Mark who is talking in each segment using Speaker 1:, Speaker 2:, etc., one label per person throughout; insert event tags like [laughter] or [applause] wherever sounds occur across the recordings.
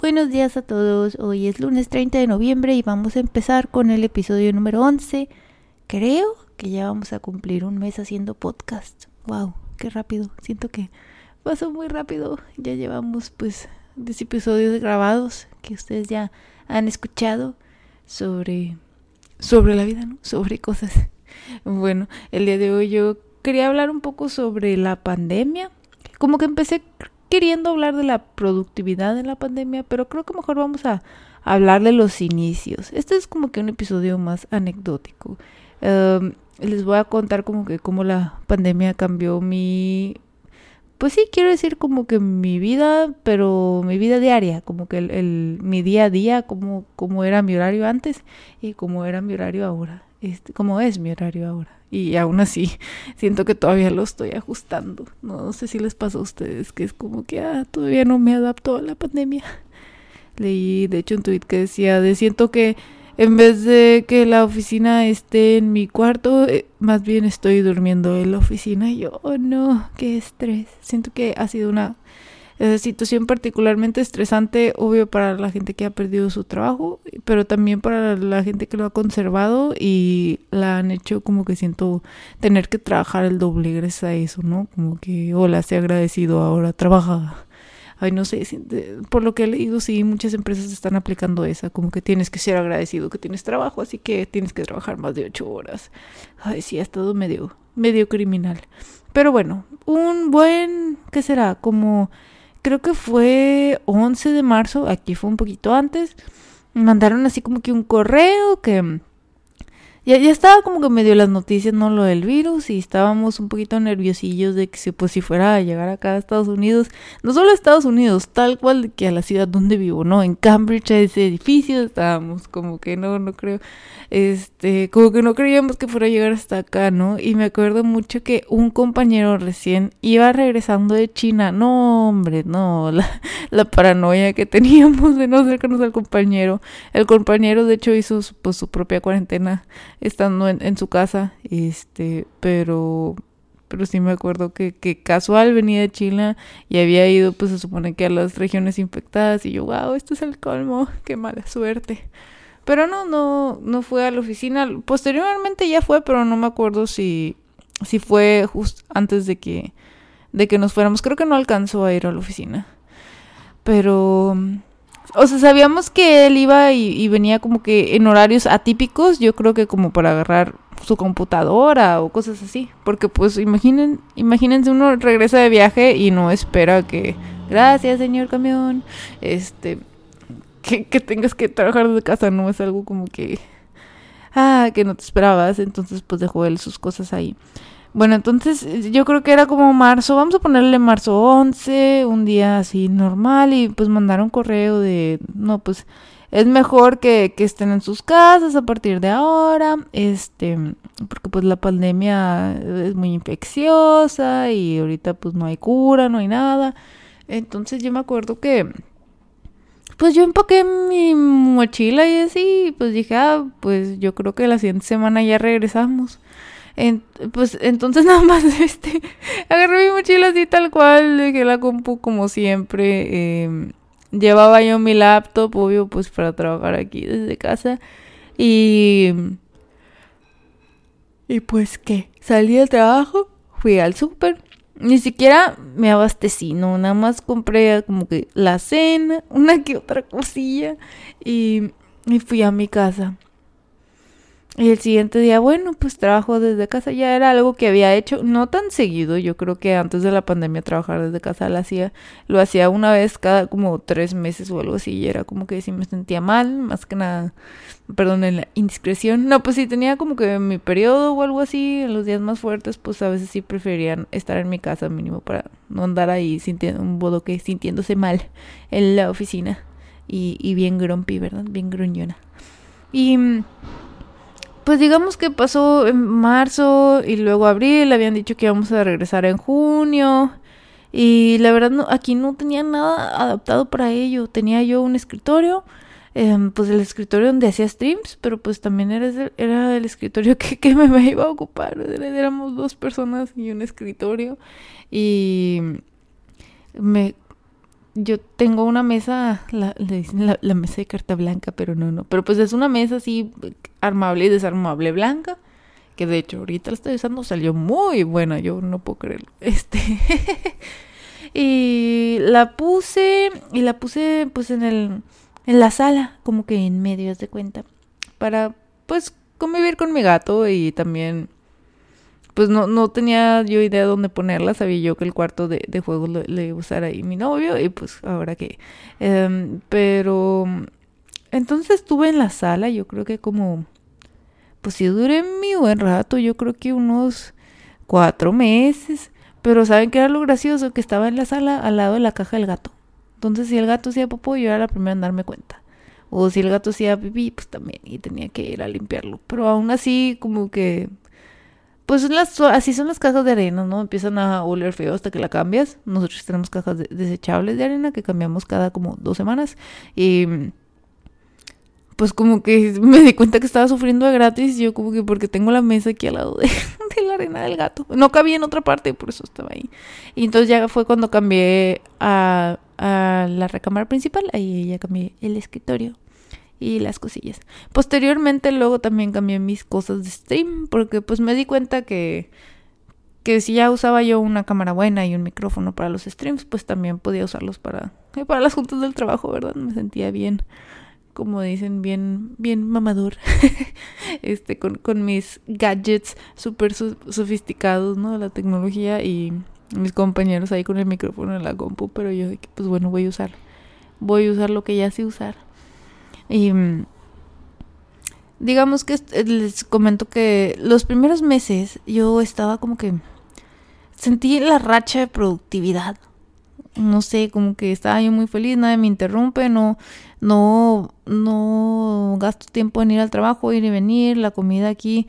Speaker 1: Buenos días a todos, hoy es lunes 30 de noviembre y vamos a empezar con el episodio número 11. Creo que ya vamos a cumplir un mes haciendo podcast. Wow, qué rápido, siento que pasó muy rápido. Ya llevamos pues 10 episodios grabados que ustedes ya han escuchado sobre sobre la vida, ¿no? Sobre cosas. Bueno, el día de hoy yo quería hablar un poco sobre la pandemia. Como que empecé queriendo hablar de la productividad de la pandemia, pero creo que mejor vamos a hablar de los inicios. Este es como que un episodio más anecdótico. Em, les voy a contar como que cómo la pandemia cambió mi... Pues sí, quiero decir como que mi vida, pero mi vida diaria, como que el, mi día a día, como, como era mi horario antes y como era mi horario ahora, como es mi horario ahora y aún así [laughs] siento que todavía lo estoy ajustando. No sé si les pasó a ustedes que es como que ah, todavía no me adapto a la pandemia. [laughs] Leí de hecho un tweet que decía de siento que en vez de que la oficina esté en mi cuarto, eh, más bien estoy durmiendo en la oficina y yo, oh no, qué estrés. Siento que ha sido una eh, situación particularmente estresante, obvio, para la gente que ha perdido su trabajo, pero también para la gente que lo ha conservado y la han hecho como que siento tener que trabajar el doble gracias a eso, ¿no? Como que, hola, se agradecido, ahora trabaja. Ay, no sé, por lo que he leído, sí, muchas empresas están aplicando esa, como que tienes que ser agradecido que tienes trabajo, así que tienes que trabajar más de ocho horas. Ay, sí, ha estado medio, medio criminal. Pero bueno, un buen, ¿qué será? Como creo que fue 11 de marzo, aquí fue un poquito antes, mandaron así como que un correo que ya, ya estaba como que medio las noticias, no lo del virus, y estábamos un poquito nerviosillos de que pues, si fuera a llegar acá a Estados Unidos, no solo a Estados Unidos, tal cual que a la ciudad donde vivo, ¿no? En Cambridge, ese edificio, estábamos como que no, no creo, este, como que no creíamos que fuera a llegar hasta acá, ¿no? Y me acuerdo mucho que un compañero recién iba regresando de China, no, hombre, no, la, la paranoia que teníamos de no acercarnos al compañero, el compañero de hecho hizo pues su propia cuarentena estando en, su casa, este, pero pero sí me acuerdo que, que casual venía de Chile y había ido, pues se supone que a las regiones infectadas y yo, wow, esto es el colmo, [laughs] qué mala suerte. Pero no, no, no fue a la oficina. Posteriormente ya fue, pero no me acuerdo si, si fue justo antes de que, de que nos fuéramos. Creo que no alcanzó a ir a la oficina. Pero o sea, sabíamos que él iba y, venía como que en horarios atípicos, yo creo que como para agarrar su computadora o cosas así. Porque pues imaginen, imagínense uno regresa de viaje y no espera que, gracias señor camión, este, que, que tengas que trabajar desde casa, no es algo como que, ah, que no te esperabas, entonces pues dejó él sus cosas ahí. Bueno, entonces eh, yo creo que era como marzo, vamos a ponerle marzo 11, un día así normal y pues mandar un correo de, no, pues es mejor que, que estén en sus casas a partir de ahora, este, porque pues la pandemia es muy infecciosa y ahorita pues no hay cura, no hay nada. Entonces yo me acuerdo que, pues yo empaqué mi mochila y así, pues dije, ah, pues yo creo que la siguiente semana ya regresamos pues entonces [laughs] nada más este agarré mi mochila así tal cual, dejé la compu como siempre. Em, llevaba yo mi laptop, obvio, pues para trabajar aquí desde casa. Y. Y pues qué, salí del trabajo, fui al súper. Ni siquiera me abastecí, no, nada más compré como que la cena, [laughs] una que otra cosilla y, y fui a mi casa. Y el siguiente día, bueno, pues trabajo desde casa. Ya era algo que había hecho, no tan seguido. Yo creo que antes de la pandemia trabajar desde casa lo hacía, lo hacía una vez cada como tres meses o algo así. Y era como que si me sentía mal, más que nada, perdón, en la indiscreción. No, pues si tenía como que mi periodo o algo así, en los días más fuertes, pues a veces sí preferían estar en mi casa mínimo para no andar ahí sintiendo un bodoque, sintiéndose mal en la oficina. Y, y bien grumpy, ¿verdad? Bien gruñona. Y pues digamos que pasó en marzo y luego abril, habían dicho que íbamos a regresar en junio. Y la verdad no, aquí no tenía nada adaptado para ello. Tenía yo un escritorio, em, pues el escritorio donde hacía streams, pero pues también era, era el escritorio [laughs] que, que me, iba a ocupar. Éramos dos personas y un escritorio. Y me yo tengo una mesa, la, le dicen la, mesa de carta blanca, pero no, no. Pero pues es una mesa así armable y desarmable blanca. Que de hecho ahorita la estoy usando, salió muy buena, yo no puedo creerlo. [laughs] Este. y la puse, y la puse pues en el, en la sala, como que en medio, de cuenta. Para pues convivir con mi gato y también pues no, no tenía yo idea de dónde ponerla, sabía yo que el cuarto de, de juego le iba a usar ahí mi novio y pues ahora que... Em, pero entonces estuve en la sala, yo creo que como... Pues sí duré mi buen rato, yo creo que unos cuatro meses. Pero ¿saben qué era lo gracioso? Que estaba en la sala al lado de la caja del gato. Entonces si el gato hacía popó, yo era la primera en darme cuenta. O si el gato hacía pipí, pues también, y tenía que ir a limpiarlo. Pero aún así, como que pues las, así son las cajas de arena, ¿no? Empiezan a oler feo hasta que la cambias. Nosotros tenemos cajas desechables de arena que cambiamos cada como dos semanas. Y pues como que [laughs] me di cuenta que estaba sufriendo de gratis. Yo como que porque tengo la mesa aquí al lado [laughs] de, la arena del gato. No cabía en otra parte, por eso estaba ahí. Y entonces ya fue cuando cambié a, a la recámara principal. Ahí ya cambié el escritorio y las cosillas. Posteriormente luego también cambié mis cosas de stream porque pues me di cuenta que que si ya usaba yo una cámara buena y un micrófono para los streams, pues también podía usarlos para eh, para las juntas del trabajo, ¿verdad? Me sentía bien como dicen, bien, bien mamador, [laughs] este, con, con mis gadgets súper sofisticados, ¿no? La tecnología y mis compañeros ahí con el micrófono en la compu, pero yo, pues bueno, voy a usar, voy a usar lo que ya sé usar. Y mm, digamos que les comento que los primeros meses yo estaba como que sentí la racha de productividad. No sé, como que estaba yo muy feliz, nadie me interrumpe, no, no, no gasto tiempo en ir al trabajo, ir y venir, la comida aquí.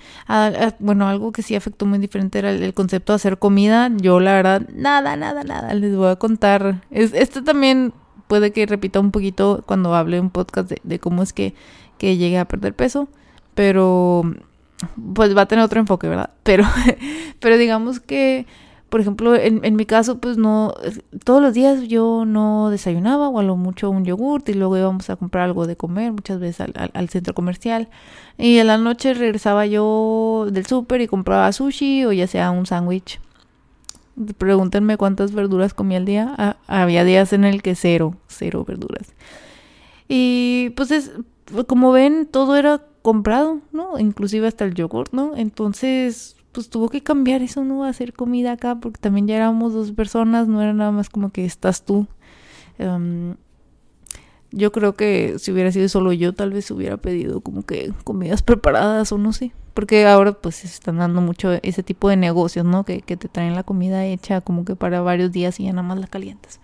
Speaker 1: bueno, algo que sí afectó muy diferente era el, concepto de hacer comida. Yo, la verdad, nada, nada, nada. Les voy a contar. Es, este también puede que repita un poquito cuando hable un podcast de, cómo es que, que llegué a perder peso, pero pues va a tener otro enfoque, ¿verdad? [laughs] Pero, pero digamos que, por ejemplo, en, en mi caso, pues no, todos los días yo no desayunaba o a lo mucho un yogurt y luego íbamos a comprar algo de comer, muchas veces al, al, centro comercial. Y en la noche regresaba yo del súper y compraba sushi o ya sea un sándwich Pregúntenme cuántas verduras comía al día. Ah, había días en el que cero, cero verduras. Y pues es, como ven, todo era comprado, ¿no? Inclusive hasta el yogur, ¿no? Entonces, pues tuvo que cambiar eso, ¿no? Hacer comida acá, porque también ya éramos dos personas, no era nada más como que estás tú. Em, yo creo que si hubiera sido solo yo, tal vez hubiera pedido como que comidas preparadas o no sé. Porque ahora pues se están dando mucho ese tipo de negocios, ¿no? Que, que te traen la comida hecha como que para varios días y ya nada más la calientas.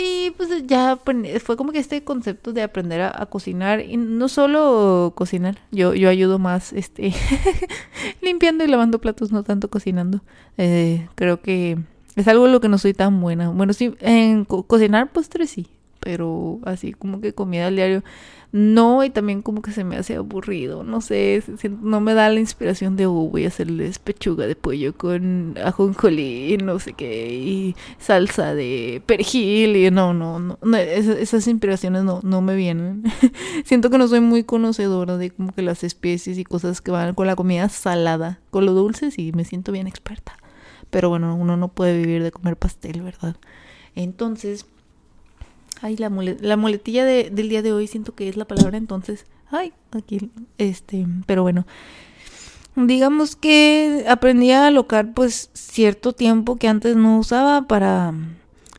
Speaker 1: Y pues ya fue como que este concepto de aprender a, cocinar y no solo cocinar, yo, yo ayudo más este [laughs] limpiando y lavando platos, no tanto cocinando. Eh, creo que es algo en lo que no soy tan buena. Bueno, sí, en cocinar postres sí, pero así como que comida al diario no y también como que se me hace aburrido no sé no me da la inspiración de oh, voy a hacerles pechuga de pollo con ajonjolí no sé qué y salsa de perejil y no no no, esas, inspiraciones no no me vienen. [laughs] Siento que no soy muy conocedora de como que las especies y cosas que van con la comida salada con lo dulce sí me siento bien experta pero bueno uno no puede vivir de comer pastel verdad entonces Ay, la, la muletilla de, del día de hoy siento que es la palabra entonces. Ay, aquí, este, pero bueno. Digamos que aprendí a alocar pues cierto tiempo que antes no usaba para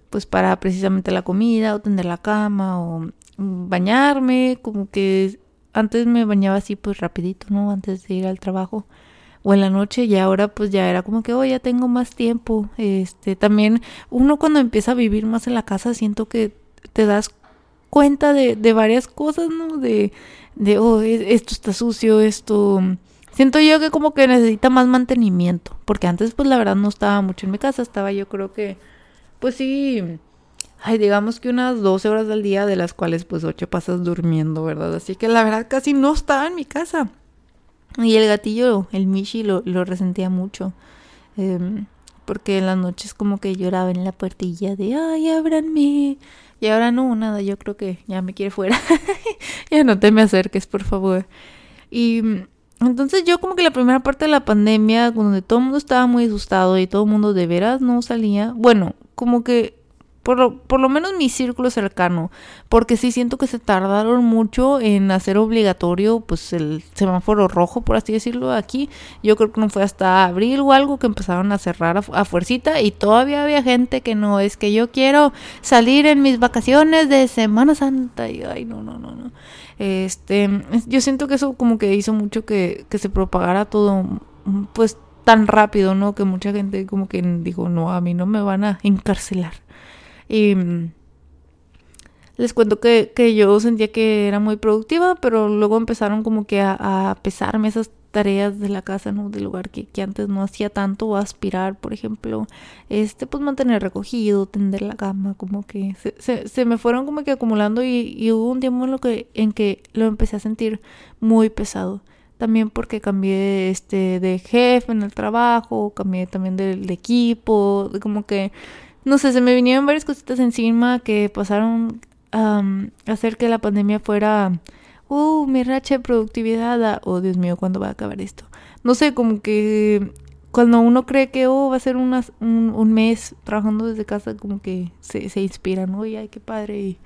Speaker 1: pues para precisamente la comida o tender la cama o bañarme, como que antes me bañaba así pues rapidito, ¿no? Antes de ir al trabajo o en la noche y ahora pues ya era como que oh ya tengo más tiempo este también uno cuando empieza a vivir más en la casa siento que te das cuenta de, de varias cosas, ¿no? De, de, oh, esto está sucio, esto... Siento yo que como que necesita más mantenimiento, porque antes pues la verdad no estaba mucho en mi casa, estaba yo creo que, pues sí, ay, digamos que unas 12 horas al día, de las cuales pues 8 pasas durmiendo, ¿verdad? Así que la verdad casi no estaba en mi casa. Y el gatillo, el Mishi, lo, lo resentía mucho. Eh, porque en las noches como que lloraba en la puertilla de, ay, ábranme, Y ahora no, nada, yo creo que ya me quiere fuera. [laughs] ya no te me acerques, por favor. Y entonces yo como que la primera parte de la pandemia, donde todo el mundo estaba muy asustado y todo el mundo de veras no salía, bueno, como que por lo, por lo menos mi círculo cercano, porque sí siento que se tardaron mucho en hacer obligatorio pues el semáforo rojo, por así decirlo, aquí. Yo creo que no fue hasta abril o algo que empezaron a cerrar a, a fuercita y todavía había gente que no, es que yo quiero salir en mis vacaciones de Semana Santa y ay, no, no, no, no. Este, yo siento que eso como que hizo mucho que, que se propagara todo pues tan rápido, ¿no? Que mucha gente como que dijo, no, a mí no me van a encarcelar. Y mm, les cuento que, que, yo sentía que era muy productiva, pero luego empezaron como que a, a pesarme esas tareas de la casa, ¿no? Del lugar que, que, antes no hacía tanto, o aspirar, por ejemplo, este, pues mantener recogido, tender la cama, como que se, se, me fueron como que acumulando y, y, hubo un tiempo en, lo que, en que lo empecé a sentir muy pesado. También porque cambié este de jefe en el trabajo, cambié también de, de equipo, como que no sé, se me vinieron varias cositas encima que pasaron a hacer que la pandemia fuera, uh, mi racha de productividad, oh Dios mío, ¿cuándo va a acabar esto? No sé, como que cuando uno cree que, oh, va a ser unas, un, un mes trabajando desde casa, como que se, se inspira, ¿no? Y ay, qué padre, y,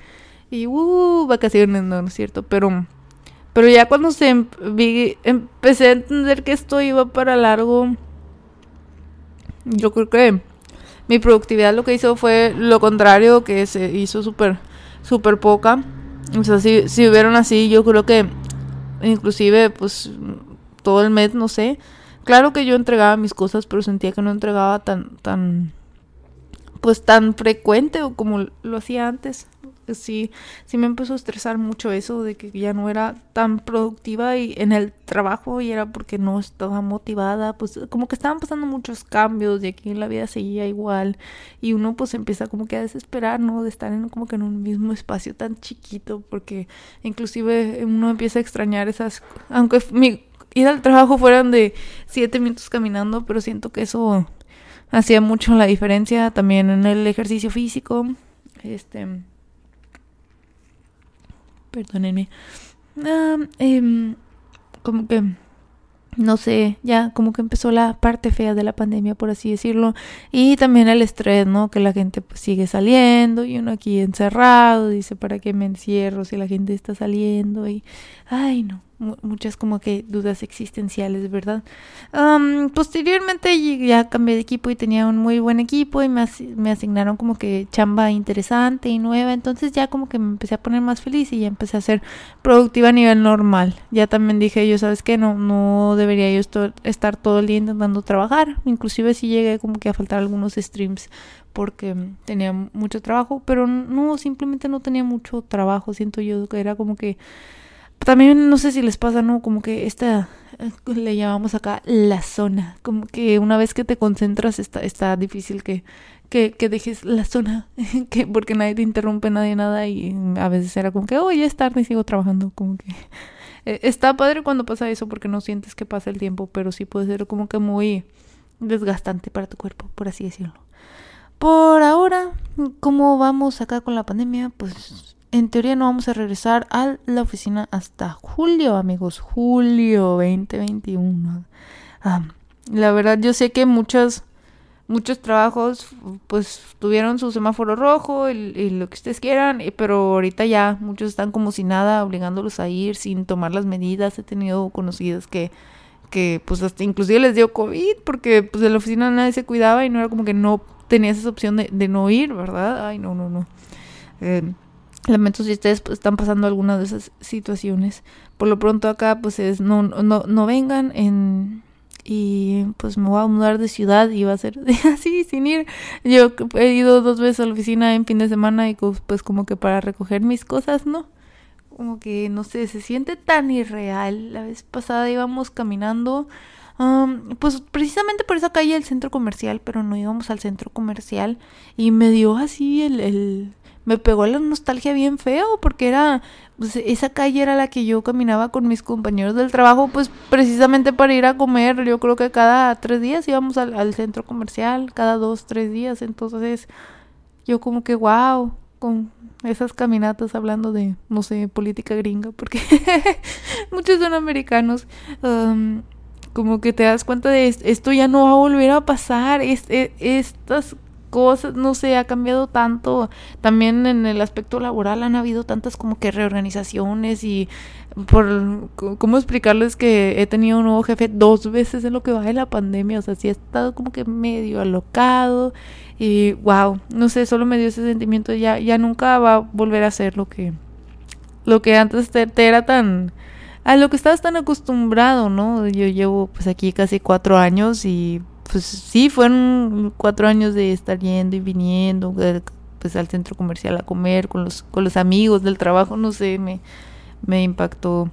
Speaker 1: y uh, vacaciones, no, no es cierto, pero... Pero ya cuando se em, empecé a entender que esto iba para largo, yo creo que mi productividad lo que hizo fue lo contrario, que se hizo súper, súper poca. O sea, si, si hubieron así, yo creo que inclusive, pues, todo el mes, no sé. Claro que yo entregaba mis cosas, pero sentía que no entregaba tan, tan, pues, tan frecuente o como lo hacía antes sí, sí me empezó a estresar mucho eso de que ya no era tan productiva y en el trabajo y era porque no estaba motivada, pues como que estaban pasando muchos cambios y aquí en la vida seguía igual y uno pues empieza como que a desesperar, ¿no? De estar en como que en un mismo espacio tan chiquito porque inclusive uno empieza a extrañar esas, aunque mi ir al trabajo fueran de siete minutos caminando, pero siento que eso hacía mucho la diferencia también en el ejercicio físico, este perdónenme. Ah, eh, como que, no sé, ya como que empezó la parte fea de la pandemia, por así decirlo. Y también el estrés, ¿no? Que la gente pues sigue saliendo y uno aquí encerrado, dice, ¿para qué me encierro si la gente está saliendo? Y, ay, no muchas como que dudas existenciales, ¿verdad? Um, posteriormente ya cambié de equipo y tenía un muy buen equipo y me, me, asignaron como que chamba interesante y nueva, entonces ya como que me empecé a poner más feliz y ya empecé a ser productiva a nivel normal. Ya también dije yo, ¿sabes qué? No, no debería yo estar todo el día intentando trabajar, inclusive si llegué como que a faltar algunos streams porque tenía mucho trabajo, pero no, simplemente no tenía mucho trabajo, siento yo que era como que también no sé si les pasa, ¿no? Como que esta, eh, le llamamos acá la zona, como que una vez que te concentras está, está difícil que, que, que dejes la zona, [laughs] que porque nadie te interrumpe, nadie nada y a veces era como que, oh, ya es tarde y sigo trabajando, como que... [laughs] Eh, está padre cuando pasa eso porque no sientes que pasa el tiempo, pero sí puede ser como que muy desgastante para tu cuerpo, por así decirlo. Por ahora, ¿cómo vamos acá con la pandemia? Pues en teoría no vamos a regresar a la oficina hasta julio, amigos, julio 2021. Ah, la verdad, yo sé que muchos, muchos trabajos pues tuvieron su semáforo rojo y, lo que ustedes quieran, pero ahorita ya muchos están como si nada, obligándolos a ir sin tomar las medidas. He tenido conocidos que que pues hasta inclusive les dio COVID porque pues de la oficina nadie se cuidaba y no era como que no tenías esa opción de, de no ir, ¿verdad? Ay, no, no, no. Eh, Lamento si ustedes pues, están pasando alguna de esas situaciones. Por lo pronto acá pues es no, no, no vengan en y pues me voy a mudar de ciudad y va a ser [laughs] así sin ir. Yo he ido dos veces a la oficina en fin de semana y pues como que para recoger mis cosas, ¿no? Como que no sé, se siente tan irreal. La vez pasada íbamos caminando pues precisamente por esa calle el centro comercial, pero no íbamos al centro comercial y me dio así el, me pegó la nostalgia bien feo porque era pues, esa calle era la que yo caminaba con mis compañeros del trabajo pues precisamente para ir a comer yo creo que cada tres días íbamos al, centro comercial cada dos tres días entonces yo como que wow con esas caminatas hablando de, no sé, política gringa, porque [laughs] muchos son americanos. Um, como que te das cuenta de esto ya no va a volver a pasar. E, estas cosas, no sé, ha cambiado tanto. También en el aspecto laboral han habido tantas como que reorganizaciones y por cómo explicarles que he tenido un nuevo jefe dos veces en lo que va de la pandemia, o sea, sí he estado como que medio alocado y wow, no sé, solo me dio ese sentimiento ya ya nunca va a volver a ser lo que lo que antes te, era tan a lo que estabas tan acostumbrado, ¿no? Yo llevo pues aquí casi cuatro años y pues sí, fueron cuatro años de estar yendo y viniendo pues al centro comercial a comer con los, con los amigos del trabajo, no sé, me, me impactó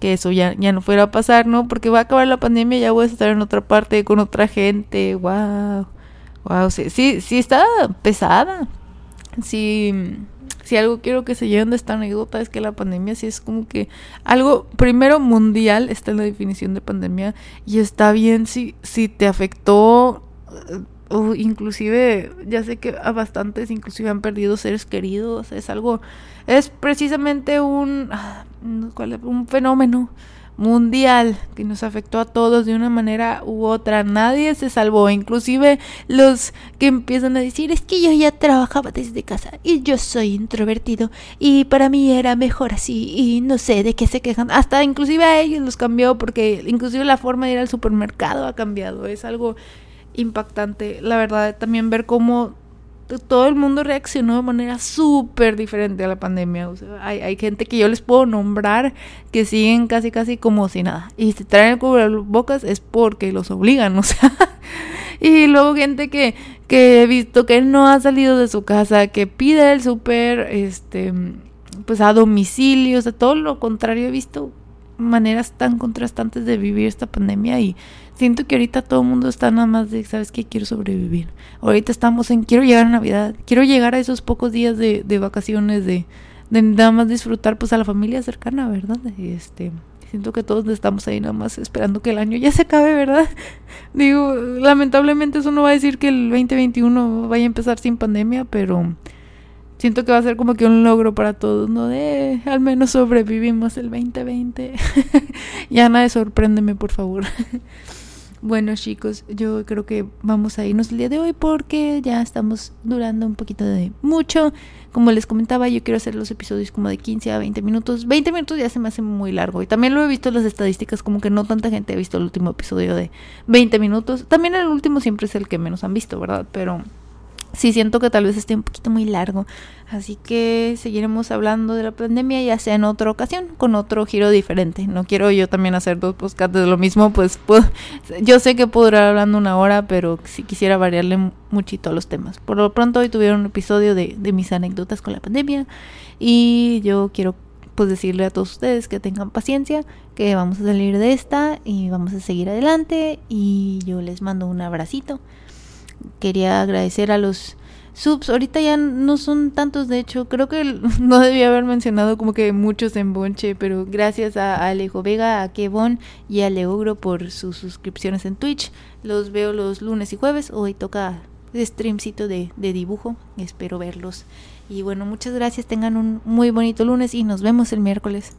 Speaker 1: que eso ya, ya no fuera a pasar, ¿no? Porque va a acabar la pandemia, ya voy a estar en otra parte con otra gente, wow, wow, sí, sí, sí está pesada, sí si algo quiero que se lleven de esta anécdota es que la pandemia sí es como que algo, primero mundial, está en la definición de pandemia, y está bien si, si te afectó, eh, o inclusive, ya sé que a bastantes inclusive han perdido seres queridos, es algo, es precisamente un, ah, un fenómeno mundial que nos afectó a todos de una manera u otra. Nadie se salvó, inclusive los que empiezan a decir es que yo ya trabajaba desde casa y yo soy introvertido y para mí era mejor así y no sé de qué se quejan. Hasta inclusive a ellos los cambió porque inclusive la forma de ir al supermercado ha cambiado. Es algo impactante, la verdad, también ver cómo todo el mundo reaccionó de manera súper diferente a la pandemia. Hay, hay, gente que yo les puedo nombrar que siguen casi casi como si nada. Y si traen el cubrebocas es porque los obligan, o sea. [laughs] y luego gente que, que he visto que no ha salido de su casa, que pide el súper, este, pues a domicilio, o sea, todo lo contrario he visto maneras tan contrastantes de vivir esta pandemia y siento que ahorita todo el mundo está nada más de, ¿sabes qué? Quiero sobrevivir. Ahorita estamos en, quiero llegar a Navidad, quiero llegar a esos pocos días de, de vacaciones, de, de nada más disfrutar pues a la familia cercana, ¿verdad? Este, siento que todos estamos ahí nada más esperando que el año ya se acabe, ¿verdad? [laughs] Digo, lamentablemente eso no va a decir que el 2021 vaya a empezar sin pandemia, pero siento que va a ser como que un logro para todos, ¿no? De al menos sobrevivimos el 2020. [laughs] ya nada, sorpréndeme, por favor. [laughs] bueno, chicos, yo creo que vamos a irnos el día de hoy porque ya estamos durando un poquito de mucho. Como les comentaba, yo quiero hacer los episodios como de 15 a 20 minutos. 20 minutos ya se me hace muy largo. Y también lo he visto en las estadísticas, como que no tanta gente ha visto el último episodio de 20 minutos. También el último siempre es el que menos han visto, ¿verdad? Pero sí siento que tal vez esté un poquito muy largo. Así que seguiremos hablando de la pandemia ya sea en otra ocasión, con otro giro diferente. No quiero yo también hacer dos podcasts de lo mismo, pues yo sé que puedo durar hablando una hora, pero si quisiera variarle muchito a los temas. Por lo pronto hoy tuvieron un episodio de, de mis anécdotas con la pandemia y yo quiero pues decirle a todos ustedes que tengan paciencia, que vamos a salir de esta y vamos a seguir adelante y yo les mando un abracito quería agradecer a los subs. Ahorita ya no son tantos, de hecho, creo que [laughs] no debía haber mencionado como que muchos en Bonche, pero gracias a, Alejo Vega, a Kevon y a Leogro por sus suscripciones en Twitch. Los veo los lunes y jueves. Hoy toca streamcito de, de dibujo. Espero verlos. Y bueno, muchas gracias. Tengan un muy bonito lunes y nos vemos el miércoles.